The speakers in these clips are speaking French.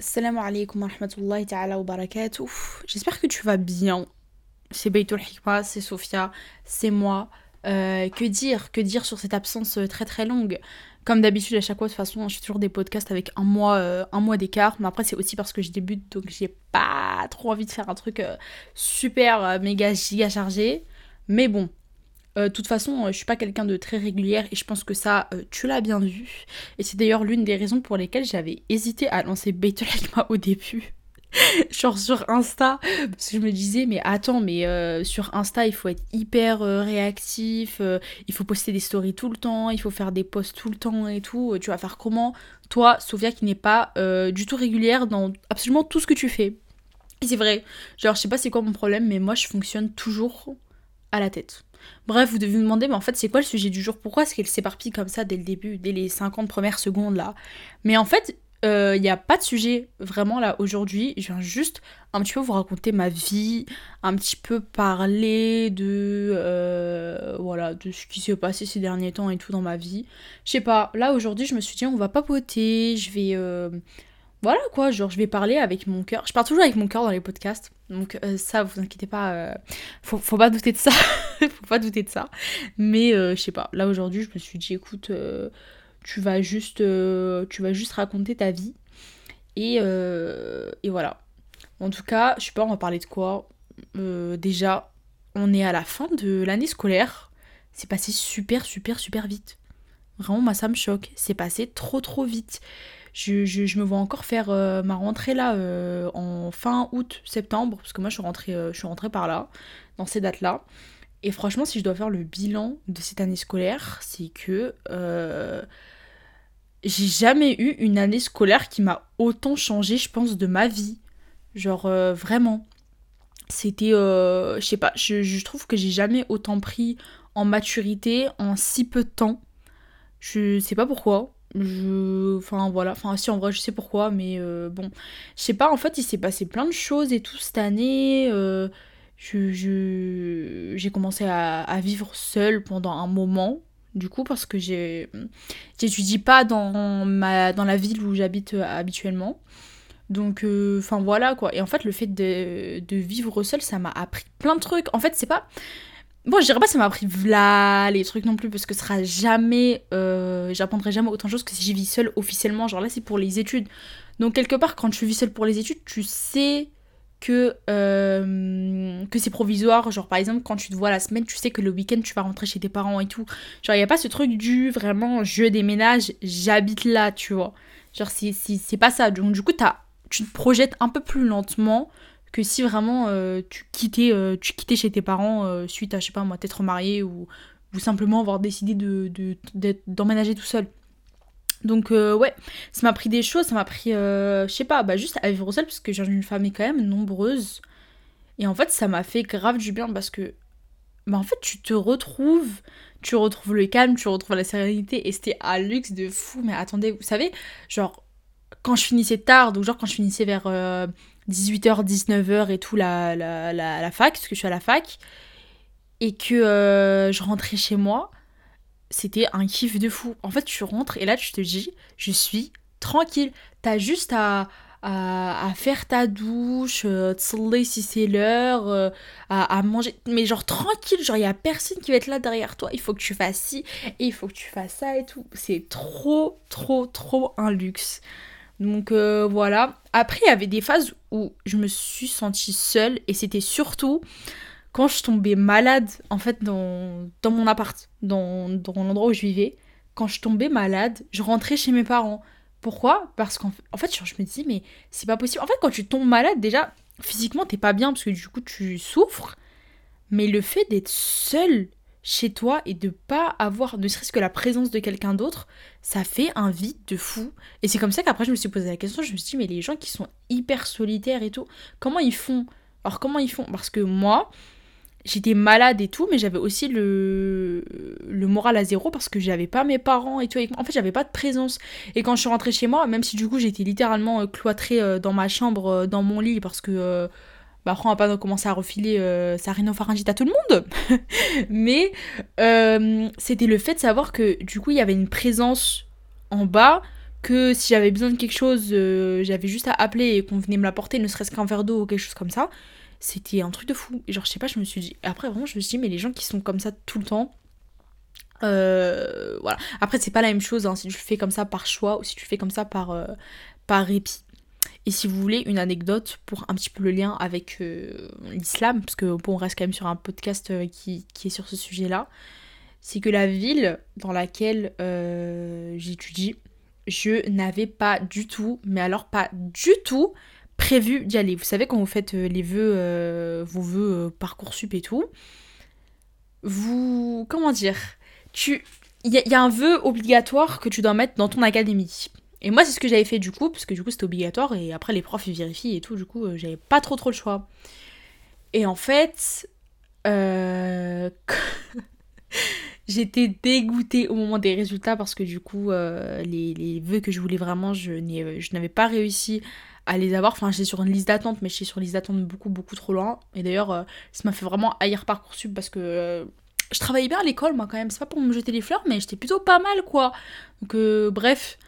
Salam alaikum wa rahmatullahi ta'ala wa barakatuh. J'espère que tu vas bien. C'est Beitul Hikma, c'est Sophia, c'est moi. Euh, que dire Que dire sur cette absence euh, très très longue? Comme d'habitude, à chaque fois, de toute façon, je fais toujours des podcasts avec un mois, euh, un mois d'écart. Mais après, c'est aussi parce que je débute, donc j'ai pas trop envie de faire un truc super méga giga chargé. Mais bon, de toute façon, je suis pas quelqu'un de très régulière et je pense que ça, tu l'as bien vu. Et c'est d'ailleurs l'une des raisons pour lesquelles j'avais hésité à lancer Beitul Hikma au début. genre sur Insta. Parce que je me disais mais attends mais euh, sur Insta il faut être hyper euh, réactif euh, il faut poster des stories tout le temps il faut faire des posts tout le temps et tout. Tu vas faire comment? Toi Sophia qui n'est pas du tout régulière dans absolument tout ce que tu fais. Et c'est vrai. Genre je sais pas c'est quoi mon problème mais moi je fonctionne toujours à la tête Bref, vous devez vous demander, mais en fait, c'est quoi le sujet du jour? Pourquoi est-ce qu'elle s'éparpille comme ça dès le début, dès les 50 premières secondes là? Mais en fait, il euh, n'y a pas de sujet vraiment là aujourd'hui. Je viens juste un petit peu vous raconter ma vie, un petit peu parler de euh, voilà de ce qui s'est passé ces derniers temps et tout dans ma vie. Je sais pas. Là aujourd'hui, je me suis dit on va papoter. Je vais euh, voilà quoi, genre je vais parler avec mon cœur. Je parle toujours avec mon cœur dans les podcasts. Donc ça, vous inquiétez pas, faut, faut, pas douter de ça. faut pas douter de ça. Mais je sais pas, là aujourd'hui je me suis dit écoute, tu vas juste, euh, tu vas juste raconter ta vie. Et, euh, et, voilà. En tout cas, je sais pas, on va parler de quoi. Euh, déjà, on est à la fin de l'année scolaire. C'est passé super, super, super vite. Vraiment, moi, ça me choque. C'est passé trop, trop vite. Je, je, me vois encore faire ma rentrée là en fin août, septembre, parce que moi je suis rentrée, je suis rentrée par là, dans ces dates-là. Et franchement, si je dois faire le bilan de cette année scolaire, c'est que j'ai jamais eu une année scolaire qui m'a autant changé, je pense, de ma vie. Genre, euh, vraiment. C'était, euh, je sais pas, je, trouve que j'ai jamais autant pris en maturité en si peu de temps. Je sais pas pourquoi. Je... Enfin, voilà. Enfin, si, en vrai, je sais pourquoi, mais euh, bon. Je sais pas, en fait, il s'est passé plein de choses et tout cette année. je, j'ai commencé à, vivre seule pendant un moment du coup parce que j'étudie pas dans ma dans la ville où j'habite euh, habituellement donc euh, enfin voilà quoi et en fait le fait de, de vivre seul ça m'a appris plein de trucs en fait c'est pas bon je dirais pas ça m'a appris voilà les trucs non plus parce que ce sera jamais euh, j'apprendrai jamais autant de choses que si j'y vis seule officiellement genre là c'est pour les études donc quelque part quand tu vis seule pour les études tu sais que, euh, que c'est provisoire. Genre, par exemple, quand tu te vois la semaine, tu sais que le week-end, tu vas rentrer chez tes parents et tout. Genre, il n'y a pas ce truc du vraiment, je déménage, j'habite là, tu vois. Genre, c'est pas ça. Donc, du coup, tu te projettes un peu plus lentement que si vraiment euh, tu, quittais, euh, tu quittais chez tes parents suite à, je sais pas moi, t'être marié ou, ou simplement avoir décidé d'emménager de, de, tout seul. Donc euh, ouais, ça m'a pris des choses, ça m'a pris, euh, je sais pas, bah juste à vivre seule parce que j'ai une famille quand même nombreuse. Et en fait, ça m'a fait grave du bien parce que, bah en fait, tu te retrouves, tu retrouves le calme, tu retrouves la sérénité et c'était un luxe de fou. Mais attendez, vous savez, genre, quand je finissais tard, donc genre quand je finissais vers 18h, euh, 19h et tout la, la, la, la, fac, parce que je suis à la fac, et que je rentrais chez moi, c'était un kiff de fou. En fait, tu rentres et là, tu te dis, je suis tranquille. T'as juste à, à, faire ta douche, euh, si c'est l'heure, euh, à, manger. Mais genre tranquille, genre il y a personne qui va être là derrière toi. Il faut que tu fasses ci et il faut que tu fasses ça et tout. C'est trop, trop, trop un luxe. Donc euh, voilà. Après, il y avait des phases où je me suis sentie seule et c'était surtout quand je tombais malade, en fait, dans, dans mon appart, dans, dans l'endroit où je vivais, quand je tombais malade, je rentrais chez mes parents. Pourquoi? Parce qu'en en fait, je me dis, mais c'est pas possible. En fait, quand tu tombes malade, déjà, physiquement, t'es pas bien parce que du coup, tu souffres. Mais le fait d'être seul chez toi et de pas avoir ne serait-ce que la présence de quelqu'un d'autre, ça fait un vide de fou. Et c'est comme ça qu'après, je me suis posé la question, je me suis dit, mais les gens qui sont hyper solitaires et tout, comment ils font? Alors, comment ils font? Parce que moi, j'étais malade et tout, mais j'avais aussi le, le moral à zéro parce que j'avais pas mes parents et tout En fait, j'avais pas de présence. Et quand je suis rentrée chez moi, même si du coup j'étais littéralement euh, cloîtrée euh, dans ma chambre, euh, dans mon lit, parce que bah, après on va pas commencer à refiler sa rhinopharyngite à tout le monde. mais c'était le fait de savoir que du coup il y avait une présence en bas que si j'avais besoin de quelque chose, euh, j'avais juste à appeler et qu'on venait me l'apporter, ne serait-ce qu'un verre d'eau ou quelque chose comme ça. C'était un truc de fou. Et genre, je sais pas, je me suis dit. Après, vraiment, je me suis dit, mais les gens qui sont comme ça tout le temps. Euh, voilà. Après, c'est pas la même chose hein, si tu le fais comme ça par choix ou si tu le fais comme ça euh, par répit. Et si vous voulez une anecdote pour un petit peu le lien avec l'islam, parce que bon, on reste quand même sur un podcast qui, qui, est sur ce sujet-là, c'est que la ville dans laquelle j'étudie, je n'avais pas du tout, mais alors pas du tout, prévu d'y aller. Vous savez, quand vous faites euh, les vœux, euh, vos vœux euh, Parcoursup et tout, vous. Comment dire. Il y, a un vœu obligatoire que tu dois mettre dans ton académie. Et moi, c'est ce que j'avais fait du coup, parce que du coup, c'était obligatoire, et après, les profs, ils vérifient et tout, du coup, j'avais pas trop trop le choix. Et en fait. Euh... J'étais dégoûtée au moment des résultats parce que du coup, euh, les, les, vœux que je voulais vraiment, je n'avais pas réussi à les avoir. Enfin, j'étais sur une liste d'attente, mais j'étais sur une liste d'attente beaucoup, beaucoup trop loin. Et d'ailleurs, euh, ça m'a fait vraiment haïr Parcoursup parce que euh, je travaillais bien à l'école, moi, quand même. C'est pas pour me jeter les fleurs, mais j'étais plutôt pas mal, quoi. Donc, bref.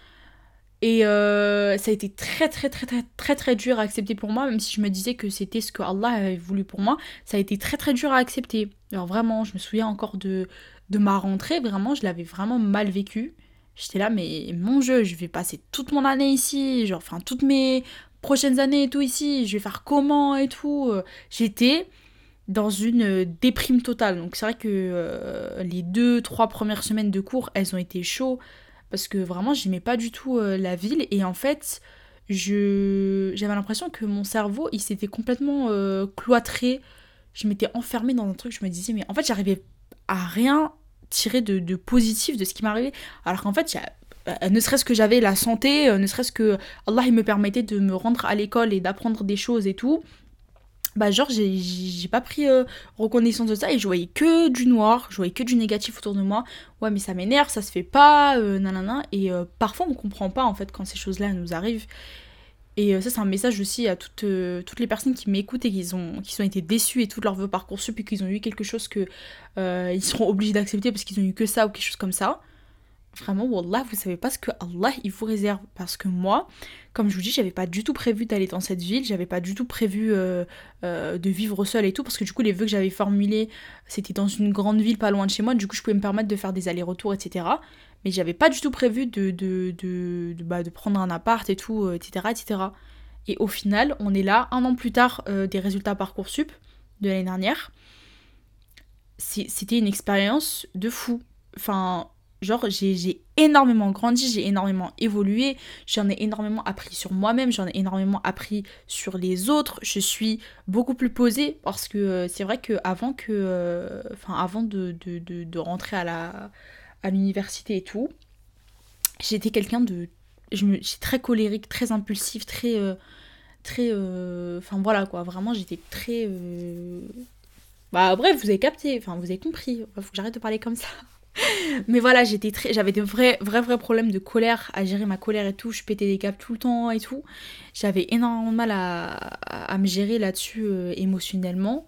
Et ça a été très, très, très, très, très, très dur à accepter pour moi, même si je me disais que c'était ce que Allah avait voulu pour moi. Ça a été très, très dur à accepter. Alors, vraiment, je me souviens encore de de ma rentrée, vraiment, je l'avais vraiment mal vécu. J'étais là, mais mon jeu, je vais passer toute mon année ici, genre, enfin, toutes mes prochaines années et tout ici, je vais faire comment et tout. J'étais dans une déprime totale. Donc c'est vrai que euh, les deux, trois premières semaines de cours, elles ont été chaudes parce que vraiment, j'aimais pas du tout euh, la ville et en fait, je j'avais l'impression que mon cerveau, il s'était complètement euh, cloîtré. Je m'étais enfermée dans un truc, je me disais, mais en fait, j'arrivais à rien tirer de, positif de ce qui m'arrivait. Alors qu'en fait, euh, ne serait-ce que j'avais la santé, euh, ne serait-ce que Allah il me permettait de me rendre à l'école et d'apprendre des choses et tout. Bah genre j'ai pas pris euh, reconnaissance de ça et je voyais que du noir, je voyais que du négatif autour de moi. Ouais mais ça m'énerve, ça se fait pas, nanana. Et parfois on comprend pas en fait quand ces choses-là nous arrivent. Et euh, ça, c'est un message aussi à toutes, euh, toutes les personnes qui m'écoutent et qui ont, qui été déçues et tout leur vœu Parcoursup et qu'ils ont eu quelque chose que euh, ils seront obligés d'accepter parce qu'ils ont eu que ça ou quelque chose comme ça. Vraiment, Wallah, vous savez pas ce que Allah il vous réserve. Parce que moi, comme je vous dis, j'avais pas du tout prévu d'aller dans cette ville, j'avais pas du tout prévu de vivre seule et tout, parce que du coup, les vœux que j'avais formulés, c'était dans une grande ville pas loin de chez moi, du coup, je pouvais me permettre de faire des allers-retours, etc mais j'avais pas du tout prévu de, de, de, bah, de prendre un appart et tout, etc., euh, etc. Et au final, on est là, un an plus tard euh, des résultats Parcoursup de l'année dernière. C'était une expérience de fou. Enfin, genre, j'ai énormément grandi, j'ai énormément évolué, j'en ai énormément appris sur moi-même, j'en ai énormément appris sur les autres. Je suis beaucoup plus posée parce que euh, c'est vrai que avant enfin, avant de, de, de, rentrer à la à l'université et tout, j'étais quelqu'un de. J'étais très colérique, très impulsif, très. Euh, très. Euh, enfin voilà quoi, vraiment j'étais très. Euh, bah bref, vous avez capté, enfin vous avez compris, faut que j'arrête de parler comme ça. Mais voilà, j'étais très, j'avais des vrais, vrais, vrais problèmes de colère, à gérer ma colère et tout. Je pétais des câbles tout le temps et tout. J'avais énormément de mal à, à, me gérer là-dessus émotionnellement.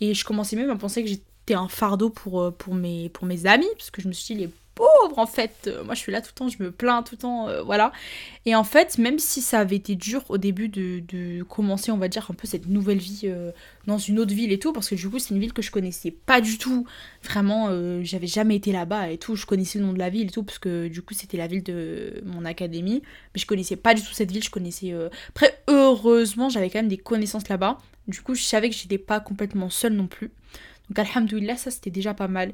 Et je commençais même à penser que j'étais un fardeau pour, euh, pour, mes, pour mes amis, parce que je me suis dit, les pauvres, en fait, euh, moi je suis là tout le temps, je me plains tout le temps, euh, voilà. Et en fait, même si ça avait été dur au début de, commencer, on va dire, un peu cette nouvelle vie dans une autre ville et tout, parce que du coup, c'est une ville que je connaissais pas du tout, vraiment, j'avais jamais été là-bas et tout, je connaissais le nom de la ville et tout, parce que du coup, c'était la ville de mon académie, mais je connaissais pas du tout cette ville, je connaissais. Après, heureusement, j'avais quand même des connaissances là-bas, du coup, je savais que j'étais pas complètement seule non plus. Donc alhamdoulilah, ça c'était déjà pas mal.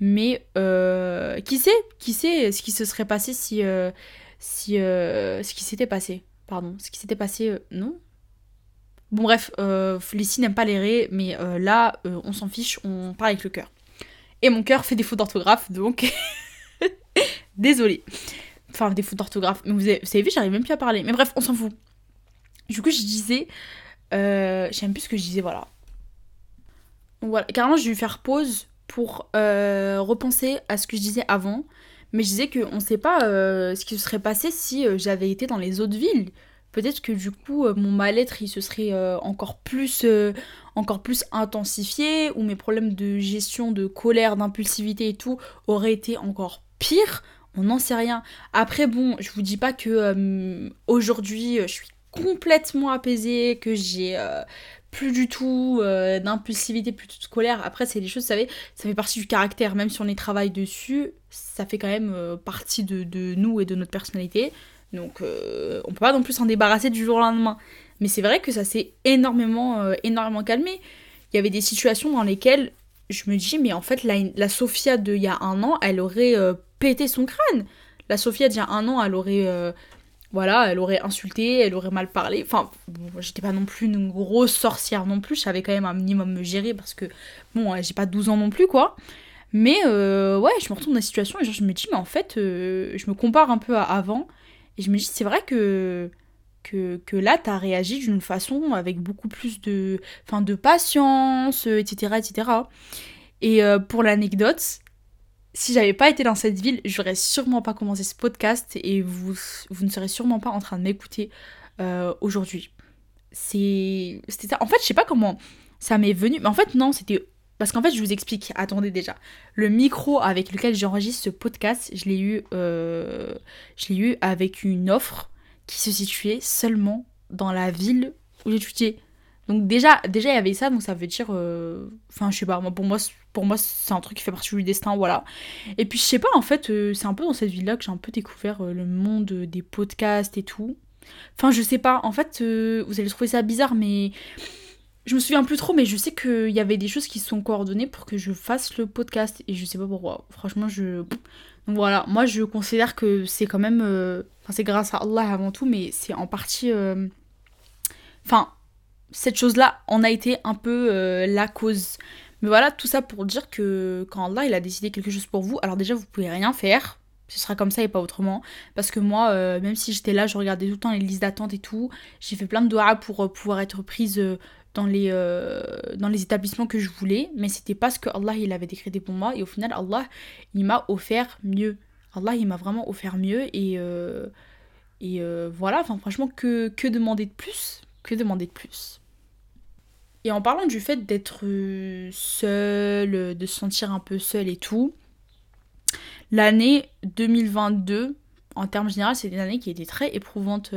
Mais euh, qui sait Qui sait ce qui se serait passé si... Euh, si euh, ce qui s'était passé. Pardon. Ce qui s'était passé... non? Bon bref, Félicie n'aime pas les raies, mais là, on s'en fiche, on parle avec le cœur. Et mon cœur fait des fautes d'orthographe, donc... Désolée. Enfin, des fautes d'orthographe. Mais vous avez, vous avez vu, j'arrive même plus à parler. Mais bref, on s'en fout. Du coup, je disais... Euh, J'aime plus ce que je disais, voilà. Voilà, carrément, j'ai dû faire pause pour euh, repenser à ce que je disais avant. Mais je disais qu'on ne sait pas euh, ce qui se serait passé si euh, j'avais été dans les autres villes. Peut-être que du coup, mon mal-être, il se serait encore, plus, encore plus intensifié, ou mes problèmes de gestion, de colère, d'impulsivité et tout auraient été encore pires. On n'en sait rien. Après, bon, je vous dis pas que aujourd'hui, je suis complètement apaisée, que j'ai plus du tout d'impulsivité, plus de colère. Après, c'est des choses, vous savez, ça fait partie du caractère. Même si on y travaille dessus, ça fait quand même partie de, nous et de notre personnalité. Donc, on peut pas non plus s'en débarrasser du jour au lendemain. Mais c'est vrai que ça s'est énormément, euh, énormément calmé. Il y avait des situations dans lesquelles je me dis, mais en fait, la, la Sophia d'il y a un an, elle aurait euh, pété son crâne. La Sophia d'il y a un an, elle aurait. Euh, voilà, elle aurait insulté, elle aurait mal parlé. Enfin, j'étais pas non plus une grosse sorcière non plus, je savais quand même un minimum me gérer parce que, bon, j'ai pas 12 ans non plus, quoi. Mais ouais, je me retrouve dans la situation et je me dis, mais en fait, je me compare un peu à avant. Et je me dis, c'est vrai que que, que là, tu as réagi d'une façon avec beaucoup plus de, fin, de patience, etc. Euh, etc. Et euh, pour l'anecdote, si j'avais pas été dans cette ville, j'aurais sûrement pas commencé ce podcast et vous, vous ne serez sûrement pas en train de m'écouter euh, aujourd'hui. C'est, c'était ça. En fait, je sais pas comment ça m'est venu, mais en fait, non, c'était parce qu'en fait, je vous explique. Attendez déjà. Le micro avec lequel j'enregistre ce podcast, je l'ai eu, je l'ai eu avec une offre qui se situait seulement dans la ville où j'étudiais. Donc déjà, déjà il y avait ça, donc ça veut dire, euh, enfin je sais pas, pour moi, pour moi c'est un truc qui fait partie du destin, voilà. Et puis je sais pas, en fait, euh, c'est un peu dans cette ville-là que j'ai un peu découvert euh, le monde des podcasts et tout. Enfin je sais pas, en fait, vous allez trouver ça bizarre, mais je me souviens plus trop, mais je sais qu'il y avait des choses qui se sont coordonnées pour que je fasse le podcast, et je sais pas pourquoi. Franchement, je donc voilà, moi je considère que c'est quand même. Enfin, c'est grâce à Allah avant tout, mais c'est en partie. Enfin, cette chose-là en a été un peu euh, la cause. Mais voilà, tout ça pour dire que quand Allah il a décidé quelque chose pour vous, alors déjà vous pouvez rien faire. Ce sera comme ça et pas autrement. Parce que moi, même si j'étais là, je regardais tout le temps les listes d'attente et tout. J'ai fait plein de doigts pour pouvoir être prise dans les, euh, dans les établissements que je voulais, mais c'était pas ce que Allah il avait décrété pour moi. Et au final, Allah, il m'a offert mieux. Allah, il m'a vraiment offert mieux. Et, euh, et euh, voilà, enfin, franchement, que, que demander de plus? Que demander de plus Et en parlant du fait d'être seul, de se sentir un peu seul et tout, l'année 2022, en termes généraux, c'est une année qui été très éprouvante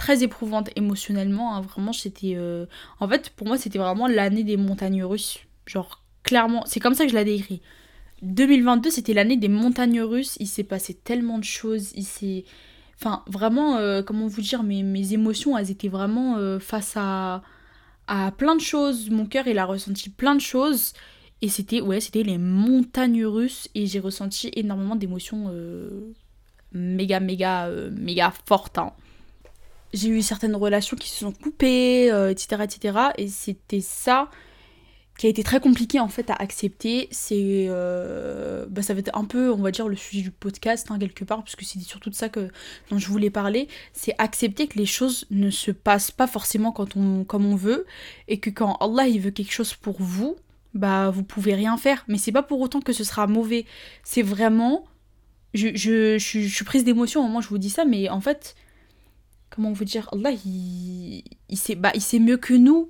très éprouvante émotionnellement. Hein. Vraiment, c'était. Euh, en fait, pour moi, c'était vraiment l'année des montagnes russes. Genre, clairement, c'est comme ça que je l'ai décrit. 2022, c'était l'année des montagnes russes. Il s'est passé tellement de choses. Il s'est. Enfin, vraiment, euh, comment vous dire, mes, mes émotions, elles étaient vraiment euh, face à, à plein de choses. Mon cœur, il a ressenti plein de choses. Et c'était, ouais, c'était les montagnes russes. Et j'ai ressenti énormément d'émotions méga, méga, méga fortes. Hein j'ai eu certaines relations qui se sont coupées, etc., euh, etc. Et c'était ça qui a été très compliqué en fait à accepter. C'est, euh, bah, ça va être un peu, on va dire, le sujet du podcast hein, quelque part, puisque c'est surtout de ça que dont je voulais parler. C'est accepter que les choses ne se passent pas forcément quand on, comme on veut, et que quand Allah il veut quelque chose pour vous, bah vous pouvez rien faire. Mais c'est pas pour autant que ce sera mauvais. C'est vraiment, je, je, je, suis prise d'émotion au moment où je vous dis ça, mais en fait comment vous dire, Allah, il, il, sait, bah, il sait mieux que nous.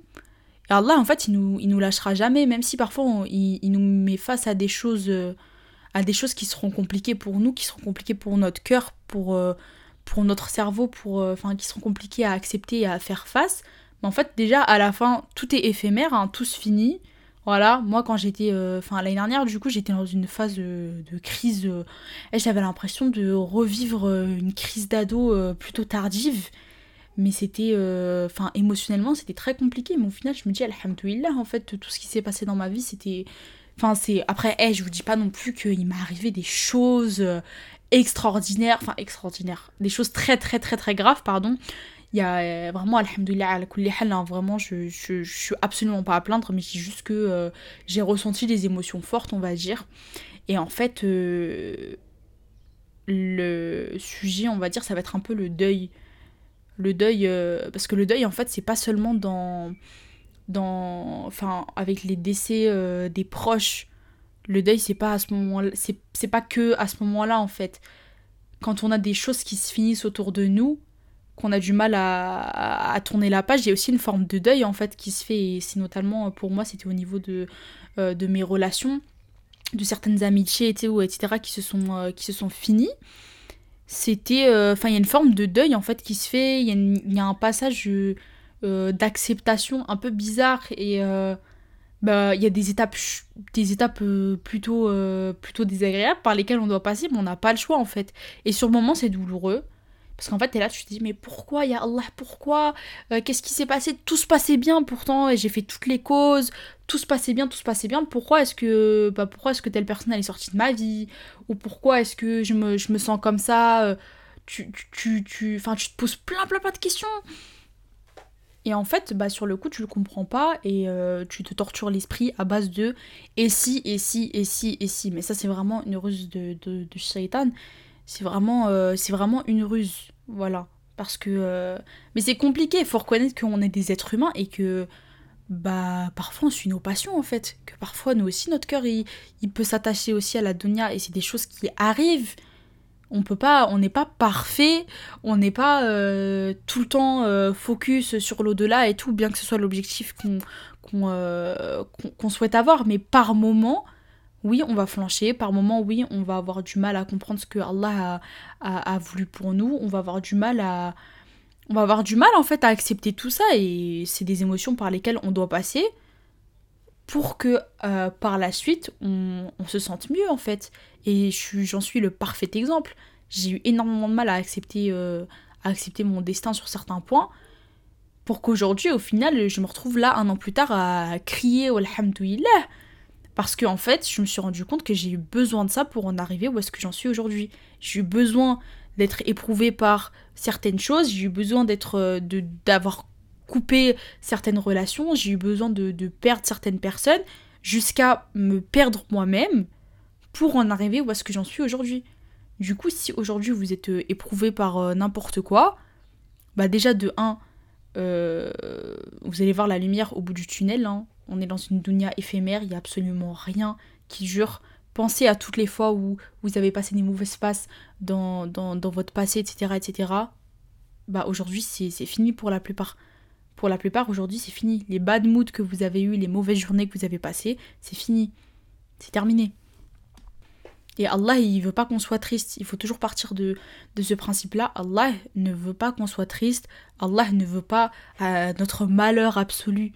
Et Allah, en fait, il nous, il nous lâchera jamais, même si parfois il, il, nous met face à des choses, euh, à des choses qui seront compliquées pour nous, qui seront compliquées pour notre cœur, pour, euh, pour notre cerveau, pour, euh, enfin, qui seront compliquées à accepter et à faire face. Mais en fait, déjà, à la fin, tout est éphémère, hein, tout se finit. Voilà, moi quand j'étais, enfin l'année dernière, du coup, j'étais dans une phase de, crise. et j'avais l'impression de revivre une crise d'ado plutôt tardive. Mais c'était, enfin émotionnellement, c'était très compliqué. Mais au final, je me dis, alhamdoulilah, en fait, tout ce qui s'est passé dans ma vie, c'était. Enfin, c'est. Après, hey, je vous dis pas non plus qu'il m'est arrivé des choses extraordinaires, enfin extraordinaires, des choses très très très très graves, pardon. Il y a euh, vraiment, alhamdoulilah, hein, vraiment, je, je, suis absolument pas à plaindre, mais c'est juste que euh, j'ai ressenti des émotions fortes, on va dire. Et en fait, euh, le sujet, on va dire, ça va être un peu le deuil. Le deuil, parce que le deuil, en fait, c'est pas seulement dans. dans enfin, avec les décès des proches. Le deuil, c'est pas à ce moment-là. C'est pas que à ce moment-là, en fait. Quand on a des choses qui se finissent autour de nous, qu'on a du mal à, tourner la page, il y a aussi une forme de deuil en fait qui se fait et c'est notamment pour moi c'était au niveau de, euh, de mes relations de certaines amitiés, etc., qui se sont, qui se sont finies, c'était... Enfin, il y a une forme de deuil, en fait, qui se fait. Il y, a un passage d'acceptation un peu bizarre et bah il y a des étapes euh, plutôt euh, plutôt désagréables par lesquelles on doit passer mais on n'a pas le choix en fait et sur le moment c'est douloureux parce qu'en fait t'es là tu te dis mais pourquoi ya Allah pourquoi euh, qu'est-ce qui s'est passé? Tout se passait bien pourtant et j'ai fait toutes les causes. Tout se passait bien tout se passait bien. Pourquoi est-ce que bah pourquoi est-ce que telle personne est sortie de ma vie? Ou pourquoi est-ce que je me, sens comme ça tu tu tu enfin tu te poses plein plein plein de questions. Et en fait, bah, sur le coup, tu le comprends pas et euh, tu te tortures l'esprit à base de et si, et si, et si, et si. Mais ça, c'est vraiment une ruse de, de, de shaitan. C'est vraiment, euh, vraiment une ruse. Voilà. Parce que. Euh, mais c'est compliqué. Il faut reconnaître qu'on est des êtres humains et que. Bah, parfois on suit nos passions en fait. Que parfois nous aussi, notre cœur il, il peut s'attacher aussi à la dunya et c'est des choses qui arrivent on peut pas, on n'est pas parfait, on n'est pas euh, tout le temps focus sur l'au-delà et tout, bien que ce soit l'objectif qu'on souhaite avoir, mais par moment, oui, on va flancher, par moment, oui, on va avoir du mal à comprendre ce que Allah a, voulu pour nous, on va avoir du mal à... On va avoir du mal en fait à accepter tout ça et c'est des émotions par lesquelles on doit passer pour que par la suite on, se sente mieux en fait. Et j'en suis le parfait exemple. J'ai eu énormément de mal à accepter, euh, à accepter mon destin sur certains points. Pour qu'aujourd'hui, au final, je me retrouve là un an plus tard à crier Alhamdoulilah. Parce qu'en en fait, je me suis rendu compte que j'ai eu besoin de ça pour en arriver où est-ce que j'en suis aujourd'hui. J'ai eu besoin d'être éprouvée par certaines choses, j'ai eu besoin d'être euh, d'avoir coupé certaines relations, j'ai eu besoin de, de perdre certaines personnes jusqu'à me perdre moi-même pour en arriver où est-ce que j'en suis aujourd'hui. Du coup, si aujourd'hui vous êtes euh, éprouvé par euh, n'importe quoi, bah déjà de 1, euh, vous allez voir la lumière au bout du tunnel. Hein. On est dans une dunya éphémère, il n'y a absolument rien qui jure. Pensez à toutes les fois où vous avez passé des mauvaises passes dans, dans, dans votre passé, etc. etc. Bah aujourd'hui c'est fini pour la plupart. Pour la plupart, aujourd'hui c'est fini. Les bad moods que vous avez eu, les mauvaises journées que vous avez passées, c'est fini. C'est terminé. Et Allah, il veut pas qu'on soit triste. Il faut toujours partir de, ce principe-là. Allah ne veut pas qu'on soit triste. Allah ne veut pas euh, notre malheur absolu.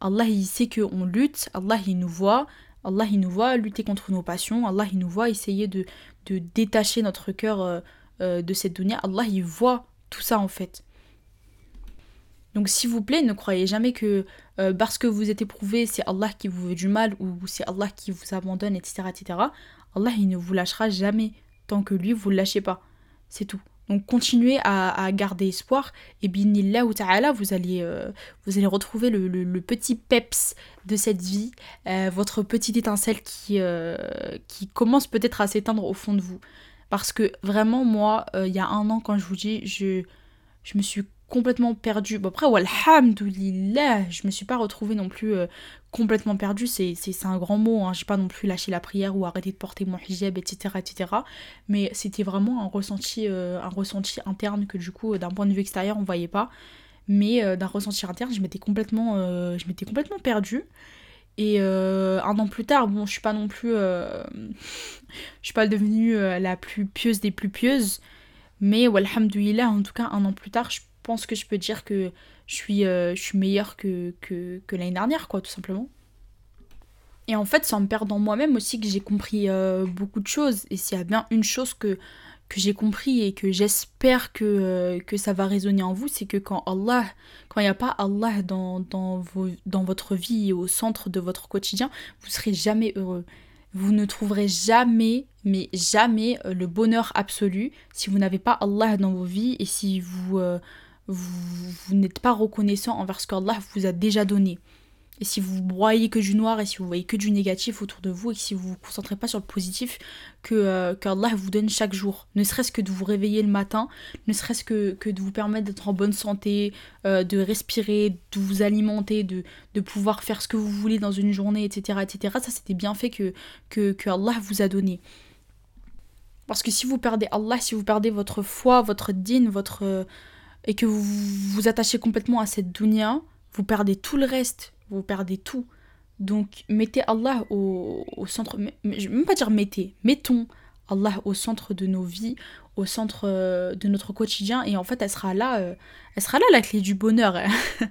Allah, il sait qu'on lutte. Allah, il nous voit. Allah, il nous voit lutter contre nos passions. Allah, il nous voit essayer de, de détacher notre cœur euh, euh, de cette dunya. Allah, il voit tout ça en fait. Donc s'il vous plaît, ne croyez jamais que parce que vous êtes éprouvé, c'est Allah qui vous veut du mal ou c'est Allah qui vous abandonne, etc. etc. Allah il ne vous lâchera jamais tant que lui vous ne lâchez pas. C'est tout. Donc continuez à, garder espoir et binillah ou ta'ala vous allez euh, vous allez retrouver le, petit peps de cette vie, euh, votre petite étincelle qui euh, qui commence peut-être à s'éteindre au fond de vous. Parce que vraiment moi il y a un an quand je vous dis je je me suis complètement perdue. Bon, après, alhamdoulilah, je me suis pas retrouvée non plus euh, complètement perdue, c'est un grand mot, hein. j'ai pas non plus lâché la prière ou arrêté de porter mon hijab, etc. etc. Mais c'était vraiment un ressenti, euh, un ressenti interne que du coup, d'un point de vue extérieur, on voyait pas. Mais euh, d'un ressenti interne, je m'étais complètement, je m'étais complètement perdue. Et un an plus tard, bon, je suis pas non plus. je suis pas devenue la plus pieuse des plus pieuses. Mais, alhamdoulilah, en tout cas, un an plus tard, je que je peux dire que je suis, euh, je suis meilleure que, que, l'année dernière, quoi, tout simplement. Et en fait, sans me perdre en moi-même aussi, que j'ai compris euh, beaucoup de choses. Et s'il y a bien une chose que, que j'ai compris et que j'espère que, euh, que ça va résonner en vous, c'est que quand Allah, quand il n'y a pas Allah dans, dans, vos, dans votre vie et au centre de votre quotidien, vous serez jamais heureux. Vous ne trouverez jamais, mais jamais, le bonheur absolu si vous n'avez pas Allah dans vos vies et si vous, vous, n'êtes pas reconnaissant envers ce qu'Allah vous a déjà donné. Et si vous broyez que du noir et si vous voyez que du négatif autour de vous et si vous vous concentrez pas sur le positif que euh, qu'Allah vous donne chaque jour, ne serait-ce que de vous réveiller le matin, ne serait-ce que, que de vous permettre d'être en bonne santé, euh, de respirer, de vous alimenter, de, de pouvoir faire ce que vous voulez dans une journée, etc. etc. Ça c'était bien fait que, que, que Allah vous a donné. Parce que si vous perdez Allah, si vous perdez votre foi, votre dîne, votre et que vous vous attachez complètement à cette dunya, vous perdez tout le reste, vous perdez tout. Donc mettez Allah au, centre, je ne même pas dire mettez, mettons Allah au centre de nos vies, au centre euh, de notre quotidien et en fait elle sera là, euh, elle sera là la clé du bonheur.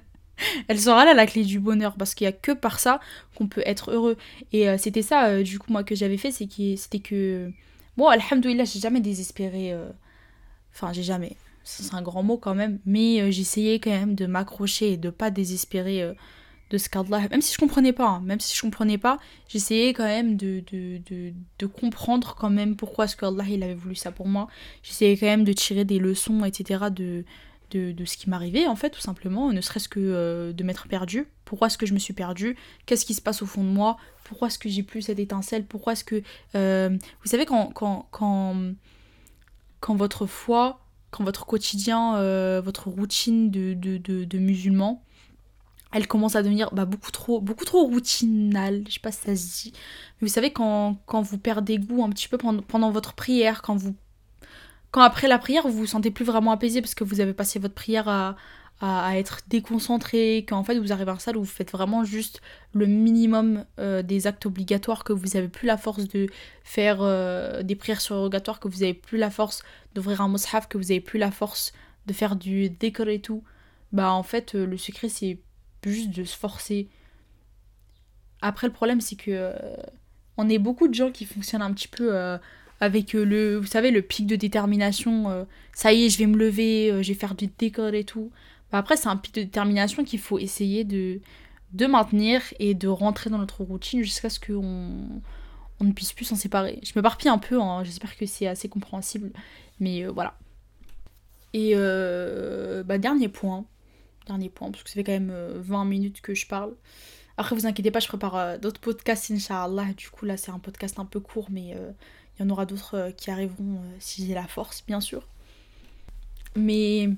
elle sera là la clé du bonheur parce qu'il n'y a que par ça qu'on peut être heureux. Et euh, c'était ça du coup moi que j'avais fait, c'est que c'était que bon alhamdoulilah j'ai jamais désespéré, enfin j'ai jamais, c'est un grand mot quand même, mais j'essayais quand même de m'accrocher et de pas désespérer de ce cadre-là, même si je comprenais pas, hein, même si je comprenais pas, j'essayais quand même de, de, de, de, comprendre quand même pourquoi ce qu'Allah il avait voulu ça pour moi. J'essayais quand même de tirer des leçons, etc. de, de, de ce qui m'arrivait en fait, tout simplement, ne serait-ce que euh, de m'être perdu. Pourquoi est-ce que je me suis perdu Qu'est-ce qui se passe au fond de moi? Pourquoi est-ce que j'ai plus cette étincelle? Pourquoi est-ce que... Euh, vous savez, quand, quand, quand, quand votre foi, quand votre quotidien, euh, votre routine de, de, de, musulman, elle commence à devenir bah, beaucoup trop beaucoup trop routinale, je sais pas si ça se dit. Mais vous savez quand, quand vous perdez goût un petit peu pendant, pendant, votre prière, quand vous quand après la prière vous vous sentez plus vraiment apaisé parce que vous avez passé votre prière à, à, être déconcentré, qu'en fait vous arrivez à un salle où vous faites vraiment juste le minimum euh, des actes obligatoires, que vous avez plus la force de faire euh, des prières surrogatoires, que vous avez plus la force d'ouvrir un mushaf, que vous avez plus la force de faire du décor et tout. Bah en fait euh, le secret c'est juste de se forcer. Après, le problème, c'est que on est beaucoup de gens qui fonctionnent un petit peu avec le, vous savez, le pic de détermination. ça y est, je vais me lever, je vais faire du décor et tout. Bah, après, c'est un pic de détermination qu'il faut essayer de, de maintenir et de rentrer dans notre routine jusqu'à ce qu'on on ne puisse plus s'en séparer. Je me m'éparpille un peu, hein, j'espère que c'est assez compréhensible, mais voilà. Et bah, dernier point, dernier point, parce que ça fait quand même 20 euh, minutes que je parle. Après, vous inquiétez pas, je prépare euh, d'autres podcasts, Inch'Allah. Du coup, là, c'est un podcast un peu court, mais euh, il y en aura d'autres qui arriveront si j'ai la force, bien sûr. Mais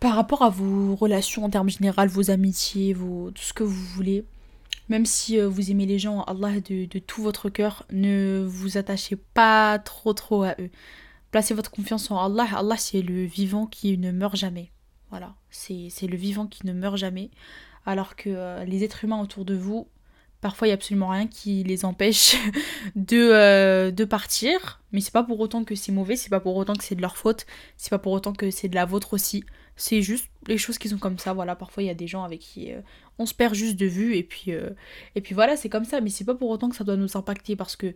par rapport à vos relations en termes généraux, vos amitiés, vos, tout ce que vous voulez, même si vous aimez les gens, Allah, de, de tout votre cœur, ne vous attachez pas trop trop à eux. Placez votre confiance en Allah. Allah, c'est le vivant qui ne meurt jamais. Voilà, c'est le vivant qui ne meurt jamais. Alors que euh, les êtres humains autour de vous, parfois il n'y a absolument rien qui les empêche de, euh, de partir. Mais c'est pas pour autant que c'est mauvais, c'est pas pour autant que c'est de leur faute, c'est pas pour autant que c'est de la vôtre aussi. C'est juste les choses qui sont comme ça. Voilà, parfois il y a des gens avec qui euh, on se perd juste de vue et puis, et puis voilà, c'est comme ça. Mais c'est pas pour autant que ça doit nous impacter parce que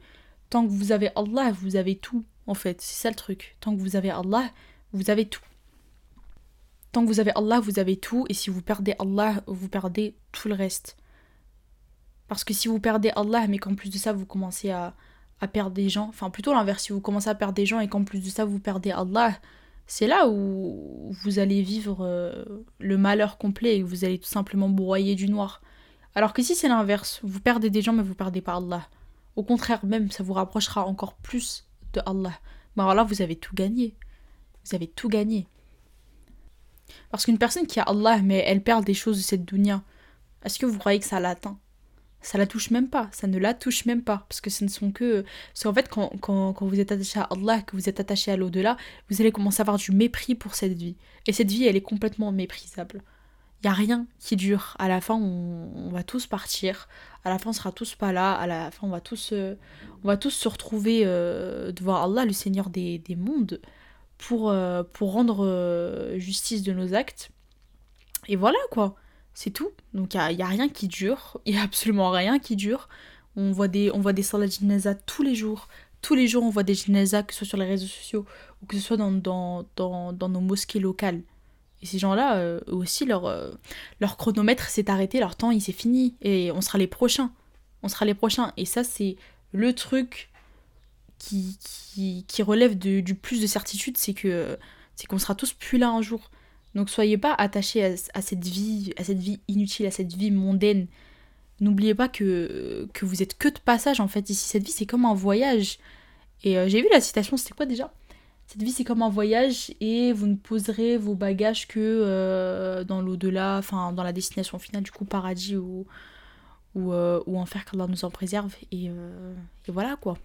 tant que vous avez Allah, vous avez tout en fait. C'est ça le truc. Tant que vous avez Allah, vous avez tout. Tant que vous avez Allah, vous avez tout. Et si vous perdez Allah, vous perdez tout le reste. Parce que si vous perdez Allah, mais qu'en plus de ça, vous commencez à, perdre des gens, enfin plutôt l'inverse, si vous commencez à perdre des gens et qu'en plus de ça, vous perdez Allah, c'est là où vous allez vivre euh, le malheur complet et vous allez tout simplement broyer du noir. Alors que si c'est l'inverse, vous perdez des gens mais vous perdez pas Allah. Au contraire même, ça vous rapprochera encore plus de Allah. Mais alors là, vous avez tout gagné. Vous avez tout gagné. Parce qu'une personne qui a Allah, mais elle perd des choses de cette dunya, est-ce que vous croyez que ça l'atteint? Ça la touche même pas, ça ne la touche même pas. Parce que ce ne sont que. Parce qu'en fait, quand, quand, quand, vous êtes attaché à Allah, que vous êtes attaché à l'au-delà, vous allez commencer à avoir du mépris pour cette vie. Et cette vie, elle est complètement méprisable. Il n'y a rien qui dure. À la fin, on, va tous partir. À la fin, on sera tous pas là. À la fin, on va tous, euh, on va tous se retrouver euh, devant Allah, le Seigneur des, des mondes pour, euh, pour rendre justice de nos actes. Et voilà quoi, c'est tout. Donc il n'y a, rien qui dure, il n'y a absolument rien qui dure. On voit des, on voit des salles de tous les jours. Tous les jours, on voit des jinazas, que ce soit sur les réseaux sociaux ou que ce soit dans, dans, dans, nos mosquées locales. Et ces gens-là, euh, aussi, leur, leur chronomètre s'est arrêté, leur temps, il s'est fini. Et on sera les prochains. On sera les prochains. Et ça, c'est le truc qui, qui, relève du plus de certitude, c'est que c'est qu'on sera tous plus là un jour. Donc soyez pas attachés à, cette vie, à cette vie inutile, à cette vie mondaine. N'oubliez pas que, que vous êtes que de passage en fait ici. Cette vie c'est comme un voyage. Et euh, j'ai vu la citation, c'était quoi déjà? Cette vie c'est comme un voyage et vous ne poserez vos bagages que euh, dans l'au-delà, enfin dans la destination finale, du coup paradis ou, ou, euh, ou enfer qu'Allah nous en préserve. Et, et voilà quoi.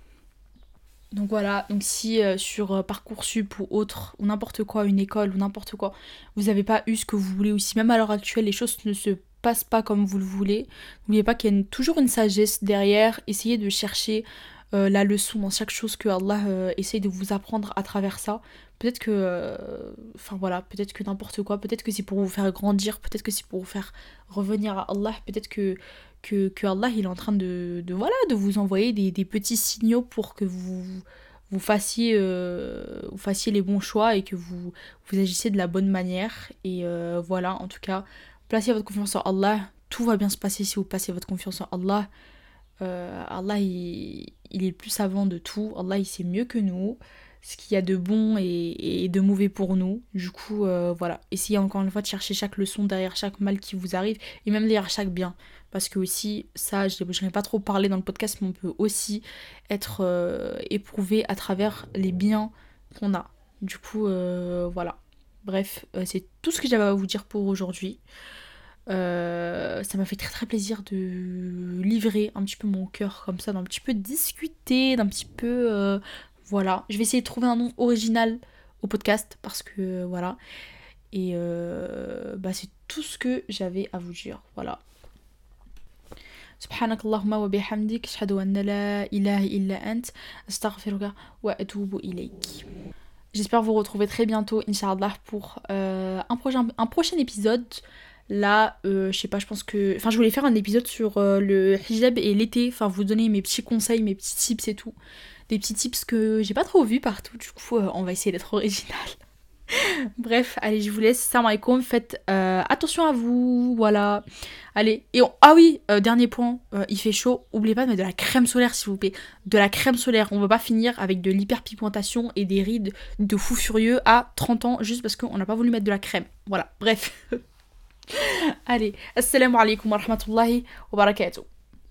Donc voilà, donc si euh, sur euh, Parcoursup ou autre, ou n'importe quoi, une école ou n'importe quoi, vous n'avez pas eu ce que vous voulez, ou si même à l'heure actuelle les choses ne se passe pas comme vous le voulez, n'oubliez pas qu'il y a toujours une sagesse derrière. Essayez de chercher euh, la leçon dans chaque chose que Allah essaye de vous apprendre à travers ça. Peut-être que, euh, enfin voilà, peut-être que n'importe quoi, peut-être que c'est pour vous faire grandir, peut-être que c'est pour vous faire revenir à Allah, peut-être que, que, Allah il est en train de, de, voilà, de vous envoyer des, des, petits signaux pour que vous, vous, fassiez, vous fassiez les bons choix et que vous, vous agissez de la bonne manière. Et voilà, en tout cas, placez votre confiance en Allah, tout va bien se passer si vous placez votre confiance en Allah. Euh, Allah, il, est plus savant de tout. Allah, il sait mieux que nous ce qu'il y a de bon et, de mauvais pour nous. Du coup, euh, voilà. Essayez encore une fois de chercher chaque leçon derrière chaque mal qui vous arrive et même derrière chaque bien. Parce que aussi, ça, je n'ai pas trop parlé dans le podcast, mais on peut aussi être euh, éprouvé à travers les biens qu'on a. Du coup, voilà. Bref, c'est tout ce que j'avais à vous dire pour aujourd'hui. Euh, ça m'a fait très très plaisir de livrer un petit peu mon cœur comme ça, d'un petit peu discuter, d'un petit peu... Euh, voilà, je vais essayer de trouver un nom original au podcast parce que voilà. Et euh, bah, c'est tout ce que j'avais à vous dire. Voilà. سبحانك اللهم وبحمدك أشهد أن لا إله إلا أنت أستغفرك وأتوب إليك J'espère vous retrouver très bientôt, Inch'Allah, pour euh, un, prochain, un prochain épisode. Là, euh, je sais pas, je pense que. Enfin, je voulais faire un épisode sur euh, le hijab et l'été. Enfin, vous donner mes petits conseils, mes petits tips et tout. Des petits tips que j'ai pas trop vus partout. Du coup, euh, on va essayer d'être original. Bref, allez, je vous laisse. Salam alaikum. Faites attention à vous. Voilà. Allez. Et Ah oui, dernier point. il fait chaud. N'oubliez pas de mettre de la crème solaire, s'il vous plaît. De la crème solaire. On va pas finir avec de l'hyperpigmentation et des rides de fou furieux à 30 ans juste parce qu'on n'a pas voulu mettre de la crème. Voilà. Bref. Allez, assalamu alaikum wa rahmatullahi wa barakatuh.